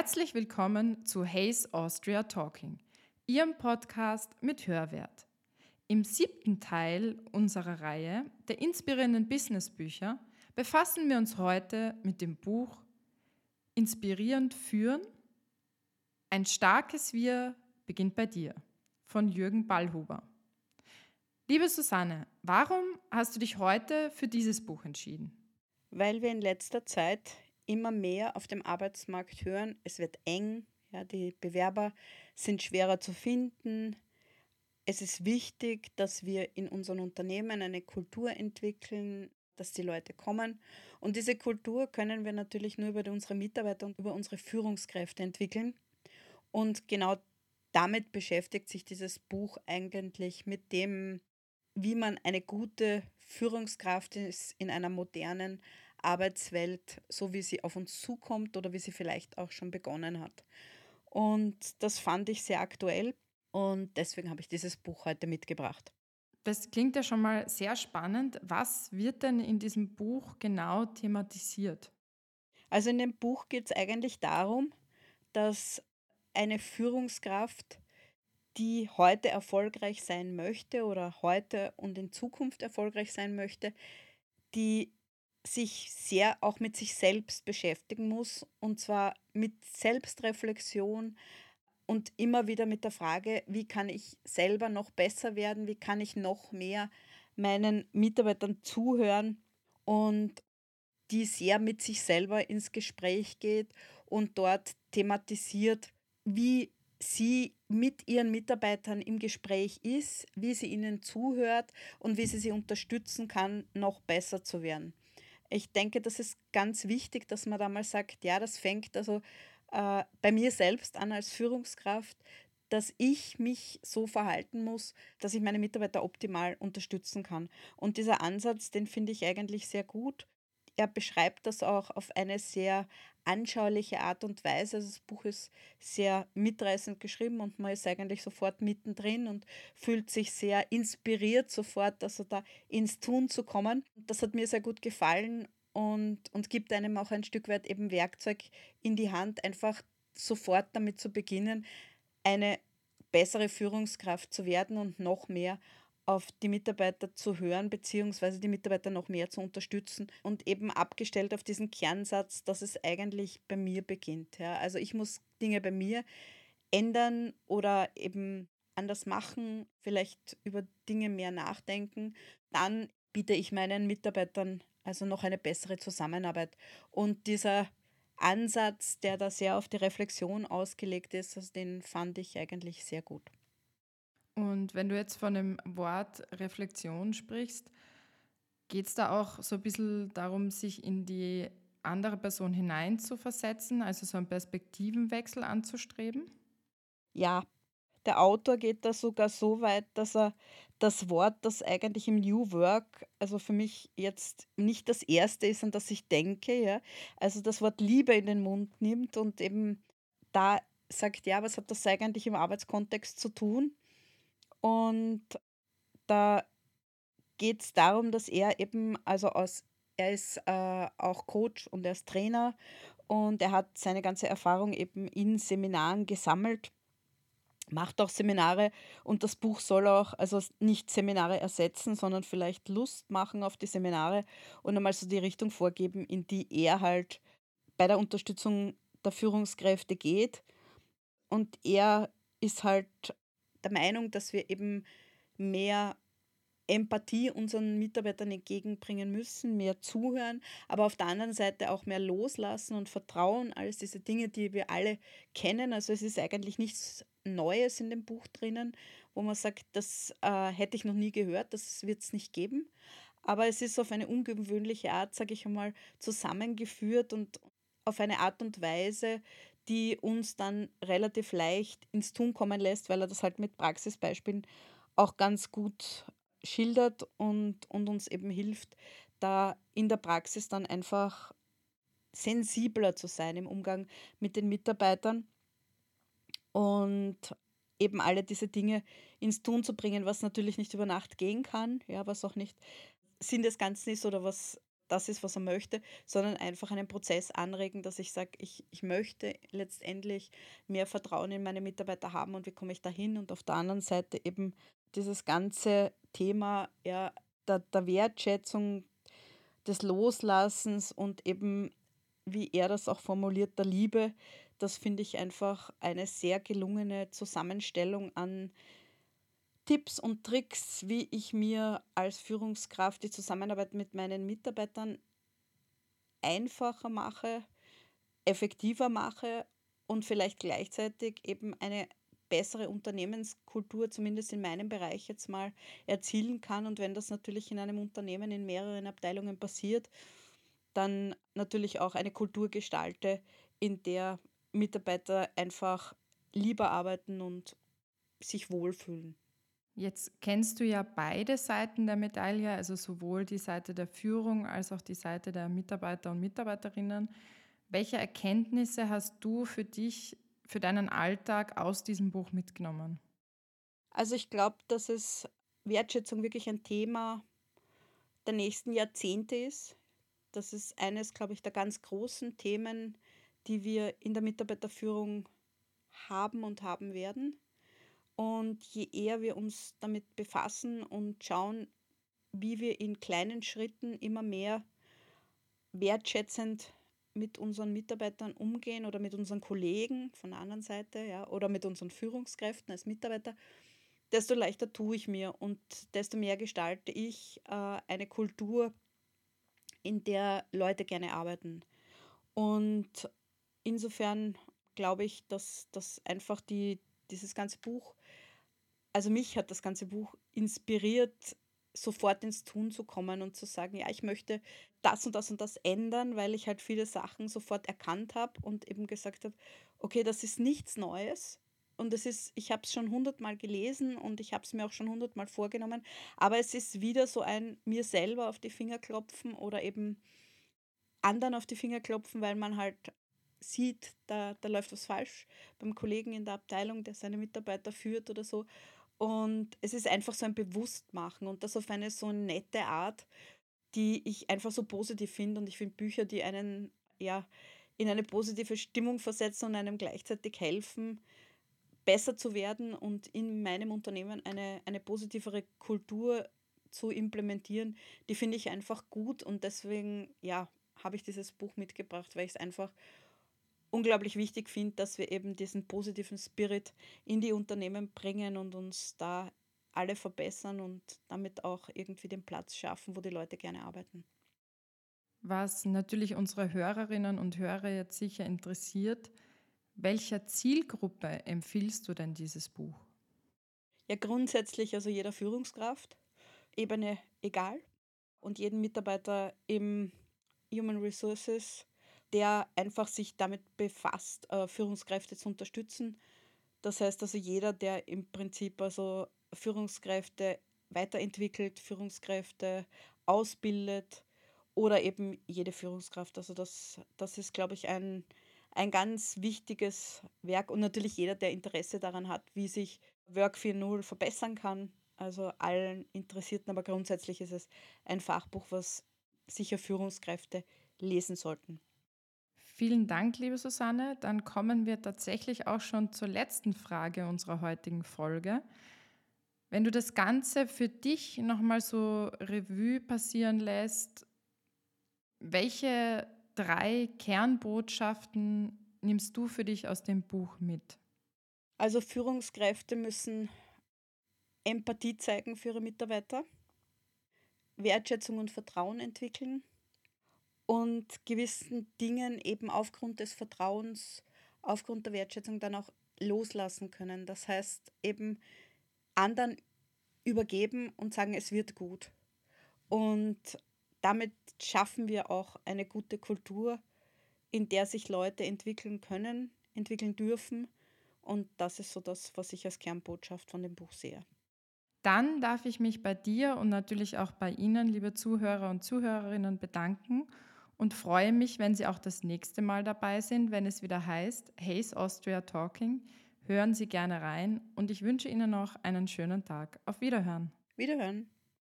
Herzlich willkommen zu Hayes Austria Talking, Ihrem Podcast mit Hörwert. Im siebten Teil unserer Reihe der inspirierenden Businessbücher befassen wir uns heute mit dem Buch Inspirierend führen. Ein starkes Wir beginnt bei dir von Jürgen Ballhuber. Liebe Susanne, warum hast du dich heute für dieses Buch entschieden? Weil wir in letzter Zeit immer mehr auf dem Arbeitsmarkt hören, es wird eng, ja, die Bewerber sind schwerer zu finden. Es ist wichtig, dass wir in unseren Unternehmen eine Kultur entwickeln, dass die Leute kommen. Und diese Kultur können wir natürlich nur über unsere Mitarbeiter und über unsere Führungskräfte entwickeln. Und genau damit beschäftigt sich dieses Buch eigentlich mit dem, wie man eine gute Führungskraft ist in einer modernen Arbeitswelt, so wie sie auf uns zukommt oder wie sie vielleicht auch schon begonnen hat. Und das fand ich sehr aktuell und deswegen habe ich dieses Buch heute mitgebracht. Das klingt ja schon mal sehr spannend. Was wird denn in diesem Buch genau thematisiert? Also in dem Buch geht es eigentlich darum, dass eine Führungskraft, die heute erfolgreich sein möchte oder heute und in Zukunft erfolgreich sein möchte, die sich sehr auch mit sich selbst beschäftigen muss. Und zwar mit Selbstreflexion und immer wieder mit der Frage, wie kann ich selber noch besser werden, wie kann ich noch mehr meinen Mitarbeitern zuhören und die sehr mit sich selber ins Gespräch geht und dort thematisiert, wie sie mit ihren Mitarbeitern im Gespräch ist, wie sie ihnen zuhört und wie sie sie unterstützen kann, noch besser zu werden ich denke, das ist ganz wichtig, dass man da mal sagt, ja, das fängt also äh, bei mir selbst an als Führungskraft, dass ich mich so verhalten muss, dass ich meine Mitarbeiter optimal unterstützen kann. Und dieser Ansatz, den finde ich eigentlich sehr gut. Er beschreibt das auch auf eine sehr anschauliche Art und Weise. Also das Buch ist sehr mitreißend geschrieben und man ist eigentlich sofort mittendrin und fühlt sich sehr inspiriert sofort, also da ins Tun zu kommen. Das hat mir sehr gut gefallen und, und gibt einem auch ein Stück weit eben Werkzeug in die Hand, einfach sofort damit zu beginnen, eine bessere Führungskraft zu werden und noch mehr auf die Mitarbeiter zu hören, beziehungsweise die Mitarbeiter noch mehr zu unterstützen und eben abgestellt auf diesen Kernsatz, dass es eigentlich bei mir beginnt. Ja. Also ich muss Dinge bei mir ändern oder eben anders machen, vielleicht über Dinge mehr nachdenken. Dann biete ich meinen Mitarbeitern also noch eine bessere Zusammenarbeit. Und dieser Ansatz, der da sehr auf die Reflexion ausgelegt ist, also den fand ich eigentlich sehr gut. Und wenn du jetzt von dem Wort Reflexion sprichst, geht es da auch so ein bisschen darum, sich in die andere Person hineinzuversetzen, also so einen Perspektivenwechsel anzustreben? Ja, der Autor geht da sogar so weit, dass er das Wort, das eigentlich im New Work, also für mich jetzt nicht das erste ist, an das ich denke, ja, also das Wort Liebe in den Mund nimmt und eben da sagt, ja, was hat das eigentlich im Arbeitskontext zu tun? Und da geht es darum, dass er eben, also aus, er ist äh, auch Coach und er ist Trainer und er hat seine ganze Erfahrung eben in Seminaren gesammelt, macht auch Seminare und das Buch soll auch, also nicht Seminare ersetzen, sondern vielleicht Lust machen auf die Seminare und einmal so die Richtung vorgeben, in die er halt bei der Unterstützung der Führungskräfte geht. Und er ist halt der Meinung, dass wir eben mehr Empathie unseren Mitarbeitern entgegenbringen müssen, mehr zuhören, aber auf der anderen Seite auch mehr loslassen und vertrauen, alles diese Dinge, die wir alle kennen. Also es ist eigentlich nichts Neues in dem Buch drinnen, wo man sagt, das äh, hätte ich noch nie gehört, das wird es nicht geben. Aber es ist auf eine ungewöhnliche Art, sage ich einmal, zusammengeführt und auf eine Art und Weise, die uns dann relativ leicht ins Tun kommen lässt, weil er das halt mit Praxisbeispielen auch ganz gut schildert und, und uns eben hilft, da in der Praxis dann einfach sensibler zu sein im Umgang mit den Mitarbeitern und eben alle diese Dinge ins Tun zu bringen, was natürlich nicht über Nacht gehen kann, ja, was auch nicht Sinn des Ganzen ist oder was das ist, was er möchte, sondern einfach einen Prozess anregen, dass ich sage, ich, ich möchte letztendlich mehr Vertrauen in meine Mitarbeiter haben und wie komme ich dahin? Und auf der anderen Seite eben dieses ganze Thema ja, der, der Wertschätzung, des Loslassens und eben, wie er das auch formuliert, der Liebe, das finde ich einfach eine sehr gelungene Zusammenstellung an Tipps und Tricks, wie ich mir als Führungskraft die Zusammenarbeit mit meinen Mitarbeitern einfacher mache, effektiver mache und vielleicht gleichzeitig eben eine bessere Unternehmenskultur, zumindest in meinem Bereich jetzt mal, erzielen kann. Und wenn das natürlich in einem Unternehmen in mehreren Abteilungen passiert, dann natürlich auch eine Kultur gestalte, in der Mitarbeiter einfach lieber arbeiten und sich wohlfühlen. Jetzt kennst du ja beide Seiten der Medaille, also sowohl die Seite der Führung als auch die Seite der Mitarbeiter und Mitarbeiterinnen. Welche Erkenntnisse hast du für dich für deinen Alltag aus diesem Buch mitgenommen? Also ich glaube, dass es Wertschätzung wirklich ein Thema der nächsten Jahrzehnte ist. Das ist eines, glaube ich, der ganz großen Themen, die wir in der Mitarbeiterführung haben und haben werden. Und je eher wir uns damit befassen und schauen, wie wir in kleinen Schritten immer mehr wertschätzend mit unseren Mitarbeitern umgehen oder mit unseren Kollegen von der anderen Seite ja, oder mit unseren Führungskräften als Mitarbeiter, desto leichter tue ich mir und desto mehr gestalte ich äh, eine Kultur, in der Leute gerne arbeiten. Und insofern glaube ich, dass, dass einfach die, dieses ganze Buch, also mich hat das ganze Buch inspiriert, sofort ins Tun zu kommen und zu sagen, ja, ich möchte das und das und das ändern, weil ich halt viele Sachen sofort erkannt habe und eben gesagt habe, okay, das ist nichts Neues. Und es ist, ich habe es schon hundertmal gelesen und ich habe es mir auch schon hundertmal vorgenommen, aber es ist wieder so ein mir selber auf die Finger klopfen oder eben anderen auf die Finger klopfen, weil man halt sieht, da, da läuft was falsch beim Kollegen in der Abteilung, der seine Mitarbeiter führt oder so. Und es ist einfach so ein Bewusstmachen und das auf eine so nette Art, die ich einfach so positiv finde. Und ich finde Bücher, die einen ja in eine positive Stimmung versetzen und einem gleichzeitig helfen, besser zu werden und in meinem Unternehmen eine, eine positivere Kultur zu implementieren, die finde ich einfach gut und deswegen ja, habe ich dieses Buch mitgebracht, weil ich es einfach unglaublich wichtig finde, dass wir eben diesen positiven Spirit in die Unternehmen bringen und uns da alle verbessern und damit auch irgendwie den Platz schaffen, wo die Leute gerne arbeiten. Was natürlich unsere Hörerinnen und Hörer jetzt sicher interessiert, welcher Zielgruppe empfiehlst du denn dieses Buch? Ja, grundsätzlich also jeder Führungskraft, Ebene egal und jeden Mitarbeiter im Human Resources der einfach sich damit befasst, äh, Führungskräfte zu unterstützen. Das heißt also jeder, der im Prinzip also Führungskräfte weiterentwickelt, Führungskräfte ausbildet oder eben jede Führungskraft. Also das, das ist, glaube ich, ein, ein ganz wichtiges Werk und natürlich jeder, der Interesse daran hat, wie sich Work 4.0 verbessern kann. Also allen Interessierten, aber grundsätzlich ist es ein Fachbuch, was sicher Führungskräfte lesen sollten. Vielen Dank, liebe Susanne. Dann kommen wir tatsächlich auch schon zur letzten Frage unserer heutigen Folge. Wenn du das Ganze für dich nochmal so Revue passieren lässt, welche drei Kernbotschaften nimmst du für dich aus dem Buch mit? Also Führungskräfte müssen Empathie zeigen für ihre Mitarbeiter, Wertschätzung und Vertrauen entwickeln und gewissen Dingen eben aufgrund des Vertrauens, aufgrund der Wertschätzung dann auch loslassen können. Das heißt eben anderen übergeben und sagen, es wird gut. Und damit schaffen wir auch eine gute Kultur, in der sich Leute entwickeln können, entwickeln dürfen. Und das ist so das, was ich als Kernbotschaft von dem Buch sehe. Dann darf ich mich bei dir und natürlich auch bei Ihnen, liebe Zuhörer und Zuhörerinnen, bedanken und freue mich, wenn Sie auch das nächste Mal dabei sind, wenn es wieder heißt Hayes Austria Talking. Hören Sie gerne rein und ich wünsche Ihnen noch einen schönen Tag. Auf Wiederhören. Wiederhören.